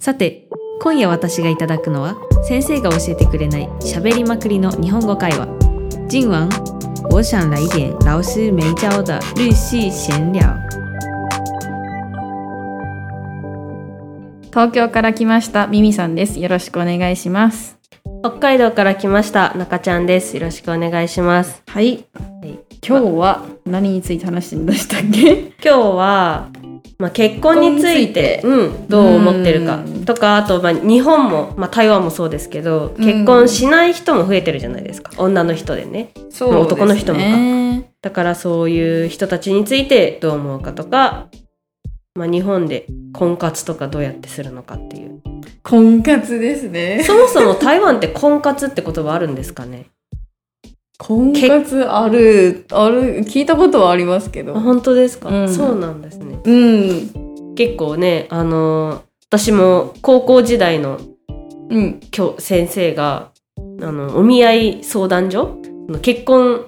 さて今夜私がいただくのは先生が教えてくれない喋りまくりの日本語会話。今晚我想来点老师没教的日系闲聊東京から来ましたミミさんです。よろしくお願いします。北海道から来ました中ちゃんです。よろしくお願いします。はい、今日は何について話してるんでしたっけ？今日は、まあ、結婚についてうん、どう思ってるかうん。とかあと、まあ、日本も、まあ、台湾もそうですけどうん。結婚しない人も増えてるじゃないですか。女の人でね。そう男の人もかか。だからそういう人たちについてどう思うかとか、まあ、日本で婚活とかどうやってするのかっていう。婚活ですね。そもそも台湾って婚活って言葉あるんですかね？婚活あるある聞いたことはありますけど。あ本当ですか、うん。そうなんですね。うん。結構ねあの私も高校時代のうん。教先生があのお見合い相談所？の結婚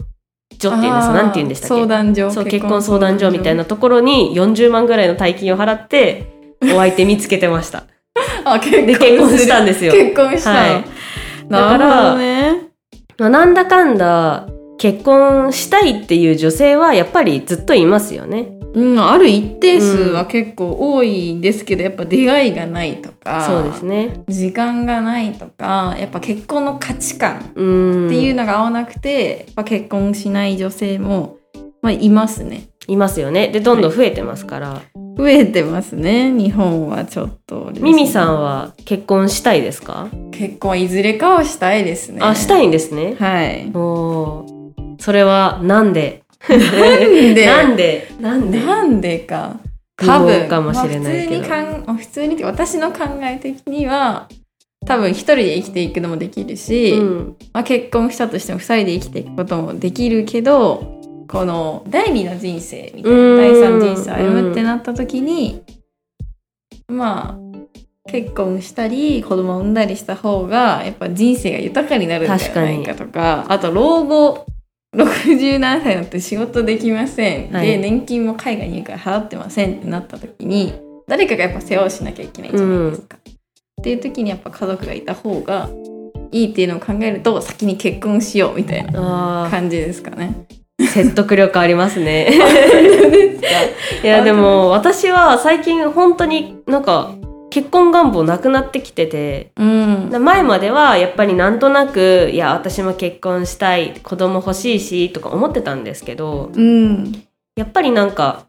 所っていうんです。かなんて言うんでしたっけ？相談所。そう結婚相談所みたいなところに40万ぐらいの大金を払ってお相手見つけてました。あ結婚で結婚したんですよ。結婚した。の、はい。なるほどねまあなんだかんだ結婚したいっていう女性はやっぱりずっといますよね。うん、ある一定数は結構多いんですけど、やっぱ出会いがないとかそうですね。時間がないとかやっぱ結婚の価値観うん。っていうのが合わなくて、やっぱ結婚しない女性も、まあ、いますね。いますよね。でどんどん増えてますから、増えてますね日本はちょっとね、ミミさんは結婚したいですか？結婚はいずれかはしたいですね。あしたいんですね。はい。おー。それはなんで？なんで？なんで？なんで？なんでか。不多分。毛かもしれないけど。まあ、普通にかんまあ普通に私の考え的には多分一人で生きていくのもできるし、うん。まあ、結婚したとしても二人で生きていくこともできるけどこの第二の人生みたいなうん。第三人生を歩むってなった時にまあ結婚したり子供を産んだりした方がやっぱ人生が豊かになるんじゃないかとか。あと老後67歳になって仕事できません、はい。で年金も海外にから払ってませんってなった時に誰かがやっぱ世話をしなきゃいけないじゃないですか。っていう時にやっぱ家族がいた方がいいっていうのを考えると先に結婚しようみたいなあ感じですかね。ー説得力ありますね。いやでも私は最近本当になんか結婚願望なくなってきててうん、前まではやっぱりなんとなくいや私も結婚したい子供欲しいしとか思ってたんですけどうん、やっぱりなんか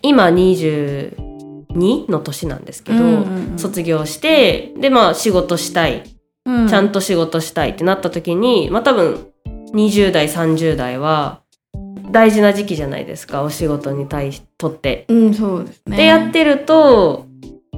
今22の年なんですけど、うんうんうん。卒業してでまあ仕事したいうん、ちゃんと仕事したいってなった時に、まあ多分20代30代は大事な時期じゃないですかお仕事に対しとって。うん、そうですね。でやってると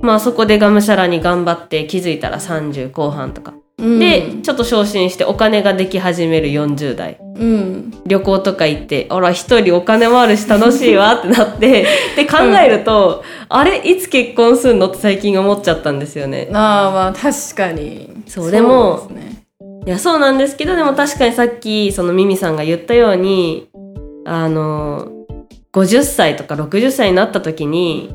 まあそこでがむしゃらに頑張って気づいたら30後半とか、うん、でちょっと昇進してお金ができ始める40代うん、旅行とか行ってあら一人お金もあるし楽しいわってなって で考えると、あれいつ結婚するのって最近思っちゃったんですよね。ああまあ確かに。そうでもね。いやそうなんですけどでも確かにさっきそのミミさんが言ったようにあの50歳とか60歳になった時に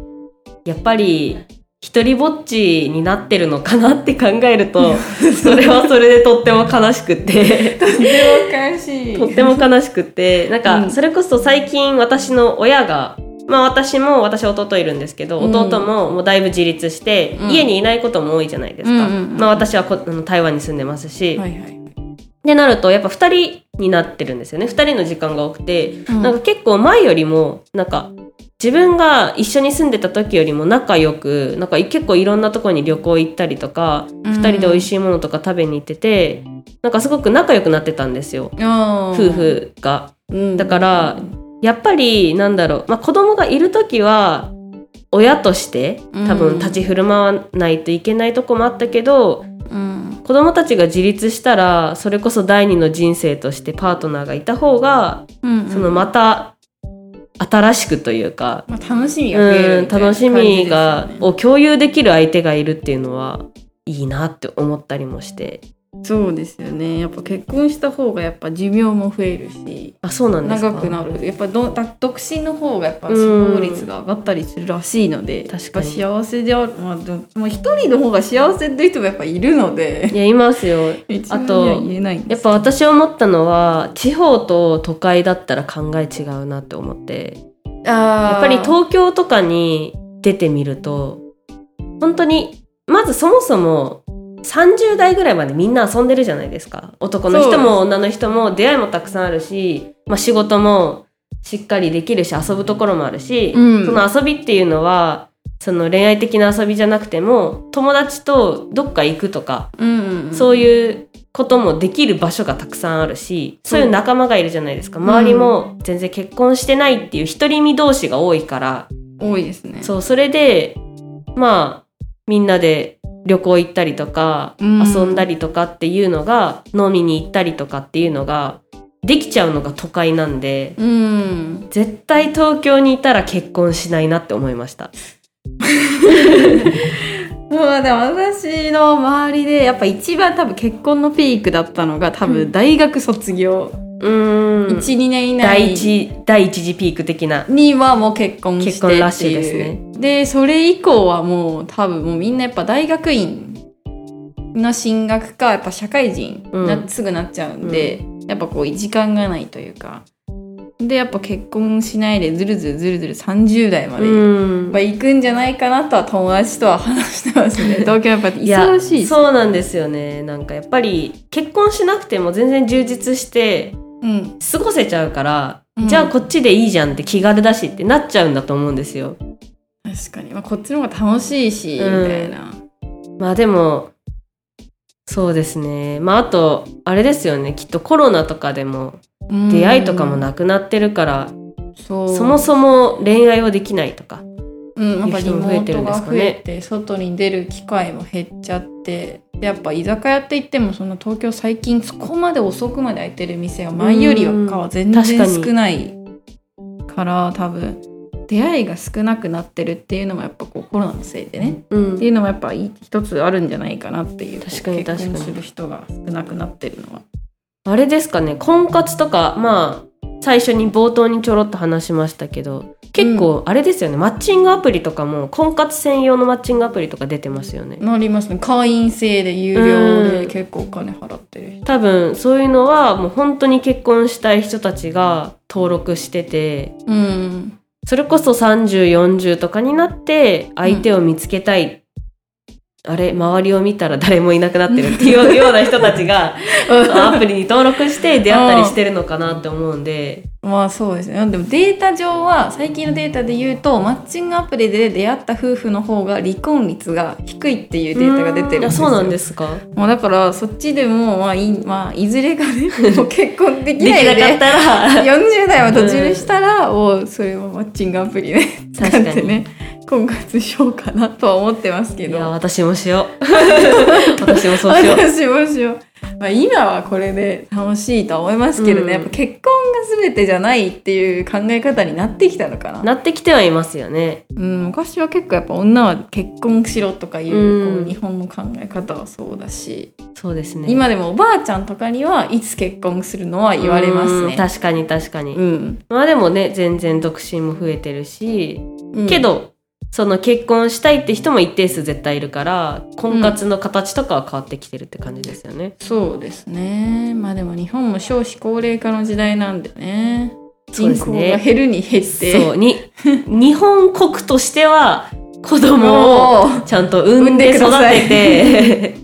やっぱり一人ぼっちになってるのかなって考えると それはそれでとっても悲しくって。とても悲しい。とっても悲しくって。なんうん。かそれこそ最近私の親がまあ私も私弟いるんですけど、うん。弟ももうだいぶ自立して、うん。家にいないことも多いじゃないですか、まあ私はこあの台湾に住んでますし、はいはい。でなるとやっぱ2人になってるんですよね。2人の時間が多くて、うん。なんか結構前よりもなんか自分が一緒に住んでた時よりも仲良くなんか結構いろんなところに旅行行ったりとか、うん。2人で美味しいものとか食べに行っててなんかすごく仲良くなってたんですよ。夫、婦が。うん。だからやっぱりなんだろう、まあ、子供がいる時は親として多うん。分立ち振る舞わないといけないとこもあったけど、うん、子供たちが自立したらそれこそ第二の人生としてパートナーがいた方が、うん、そのまた新しくというか、まあ、楽しみが増えるうんみたいな楽しみがを共有できる相手がいるっていうのはいいなって思ったりもしてそうですよね。やっぱ結婚した方がやっぱ寿命も増えるしあそうなんですか？長くなる。やっぱどだ独身の方がやっぱ死亡率が上がったりするらしいので確かに。幸せであるまあでももう一人の方が幸せっていう人もやっぱいるのでいやいますよ。一あとやっぱ私思ったのは地方と都会だったら考え違うなって思って。ややっぱり東京とかに出てみると本当にまずそもそも30代ぐらいまでみんな遊んでるじゃないですか。男の人も女の人も出会いもたくさんあるし、まあ、仕事もしっかりできるし遊ぶところもあるし、うん。その遊びっていうのはその恋愛的な遊びじゃなくても友達とどっか行くとか、うんうんうん、そういうこともできる場所がたくさんあるしそう。いう仲間がいるじゃないですか。周りも全然結婚してないっていう独り身同士が多いから。多いですね。そうそれでまあみんなで旅行行ったりとか、うん。遊んだりとかっていうのが飲みに行ったりとかっていうのができちゃうのが都会なんでうん。絶対東京にいたら結婚しないなって思いました。もうでも私の周りでやっぱ一番多分結婚のピークだったのが多分大学卒業、12年以第内一第一次ピーク的な。にはもう結婚して結婚ラッシュっていうですね。でそれ以降はもう多分もうみんなやっぱ大学院の進学かやっぱ社会人な、うんすぐなっちゃうんで、やっぱこう時間がないというか。でやっぱ結婚しないでずるずるずるずる30代まで、うん。まあ、行くんじゃないかなとは友達とは話してますね。東京やっぱ忙しいしそうなんですよね。なんかやっぱり結婚しなくても全然充実してうん過ごせちゃうから、うん。じゃあこっちでいいじゃんって気軽だしってなっちゃうんだと思うんですよ。確かに、まあ、こっちの方が楽しいし、うん。みたいな。まあでもそうですね。まああとあれですよね。きっとコロナとかでも出会いとかもなくなってるから、そう。そもそも恋愛をできないとかうん、やっぱリモートんですかね。が増えて外に出る機会も減っちゃってでやっぱ居酒屋って言ってもその東京最近そこまで遅くまで開いてる店が前よりかは全然少ないから多分出会いが少なくなってるっていうのもやっぱこうコロナのせいでね。うん。っていうのもやっぱい一つあるんじゃないかなっていう確かに確かにする人が少なくなってるのは。あれですかね婚活とかまあ最初に冒頭にちょろっと話しましたけど結構あれですよね、マッチングアプリとかも婚活専用のマッチングアプリとか出てますよね。なりますね。会員制で有料うんで結構お金払ってる人。多分そういうのはもう本当に結婚したい人たちが登録しててうん。それこそ3040とかになって相手を見つけたい、あれ周りを見たら誰もいなくなってるっていう ような人たちがアプリに登録して出会ったりしてるのかなって思うんで。まあそうですね。でもデータ上は最近のデータで言うとマッチングアプリで出会った夫婦の方が離婚率が低いっていうデータが出てるんですよ。そうなんですか？もうだからそっちでもまあい,、まあ、いずれがね もう結婚できでないできなかったら。40代は途中にしたら、もうそれはマッチングアプリね。使確かに。ね婚活しようかなとは思ってますけど。いや私もしよう。私もそうしよう。私もしよう、まあ、今はこれで楽しいとは思いますけどね、うん。やっぱ結婚が全てじゃないっていう考え方になってきたのかな。なってきてはいますよね。うん、昔は結構やっぱ女は結婚しろとかいう,、うん。こう日本の考え方はそうだし、そうですね。今でもおばあちゃんとかにはいつ結婚するのは言われますうんね。確かに確かに、うん。まあでもね全然独身も増えてるし、うん。けどその結婚したいって人も一定数絶対いるから婚活の形とかは変わってきてるって感じですよね、そうですね。まあでも日本も少子高齢化の時代なんでね。人口がね減るに減って。そう。に 日本国としては子供をちゃんと産んで育てて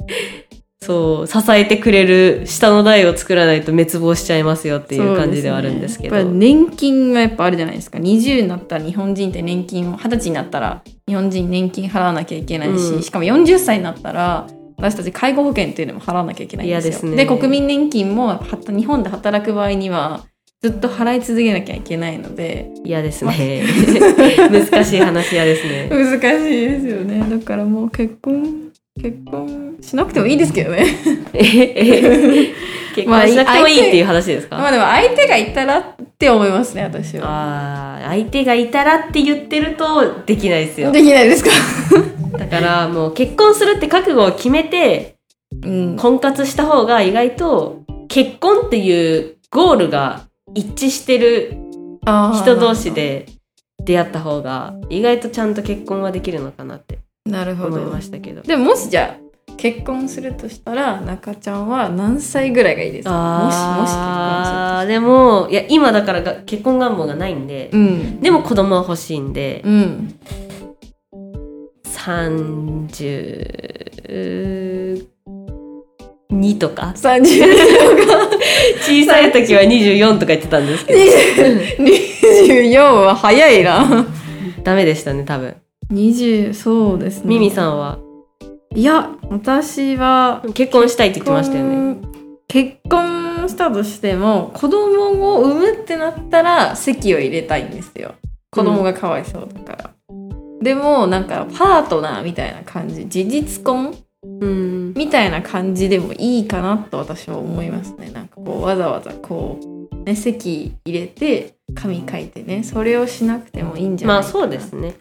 そう支えてくれる下の代を作らないと滅亡しちゃいますよっていう感じではあるんですけど。ね。やっぱ年金がやっぱあるじゃないですか。20になったら日本人って年金を20歳になったら日本人年金払わなきゃいけないし、うん。しかも40歳になったら私たち介護保険っていうのも払わなきゃいけないんですよ。嫌ですね。国民年金もは日本で働く場合にはずっと払い続けなきゃいけないので。嫌ですね。難しい話嫌ですね。難しいですよね。だからもう結婚結婚しなくてもいいですけどね。ええ結婚しなくてもいいっていう話ですか、まあでも相手がいたらって思いますね私は。あー相手がいたらって言ってるとできないですよ。できないですか？だからもう結婚するって覚悟を決めてうん。婚活した方が意外と結婚っていうゴールが一致してる人同士。で出会った方が意外とちゃんと結婚はできるのかなってなるほど。思い。ましたけど。でももしじゃあ結婚するとしたら中ちゃんは何歳ぐらいがいいですか？もしもし結婚するあーでもいや今だからが結婚願望がないんで、うん。でも子供は欲しいんで、うん。32とか？30小さい時は24とか言ってたんですけど。24は早いな。ダメでしたね多分20そうですね。ミミさんは？いや私は結婚したいって言ってましたよね。結婚したとしても子供を産むってなったら籍を入れたいんですよ。子供がかわいそうだから、でもなんかパートナーみたいな感じ。事実婚うん。みたいな感じでもいいかなと私は思いますね。なんかこうわざわざこうね籍入れて紙書いてねそれをしなくてもいいんじゃないかな。まあそうですね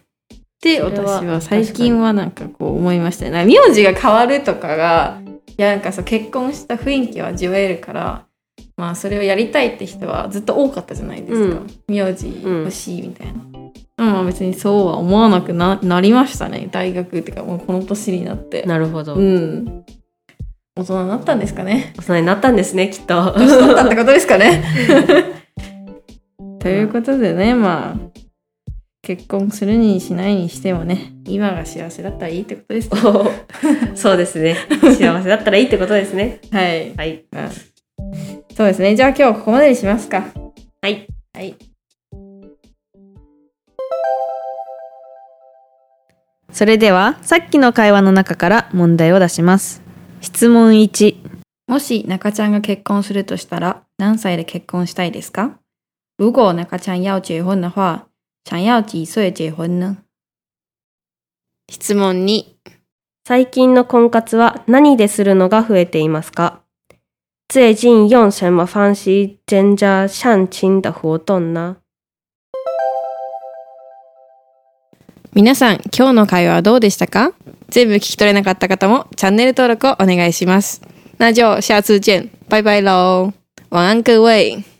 って私は最近はなんかこう思いましたね。名字が変わるとかがいやなんかそう結婚した雰囲気を味わえるからまあそれをやりたいって人はずっと多かったじゃないですか。うん名字欲しいみたいな。まあ別にそうは思わなくななりましたね大学っていうかもうこの年になって。なるほど、うん。大人になったんですかね。大人になったんですねきっと年取ったってことですかね。ということでねまあ結婚するにしないにしてもね今が幸せだったらいいってことですね。そうですね幸せだったらいいってことですねはい。はいうんそうですね。じゃあ今日はここまでにしますか。はいはい。それではさっきの会話の中から問題を出します質問1もし中ちゃんが結婚するとしたら何歳で結婚したいですか？如果中ちゃん要結婚的话、想要几岁結婚呢？質問2。最近の婚活は何でするのが増えていますか？最近用什么方式增加相親的活動呢皆さん、今日の会話はどうでしたか？全部聞き取れなかった方もチャンネル登録をお願いします。那就下次见，拜拜喽，晚安各位。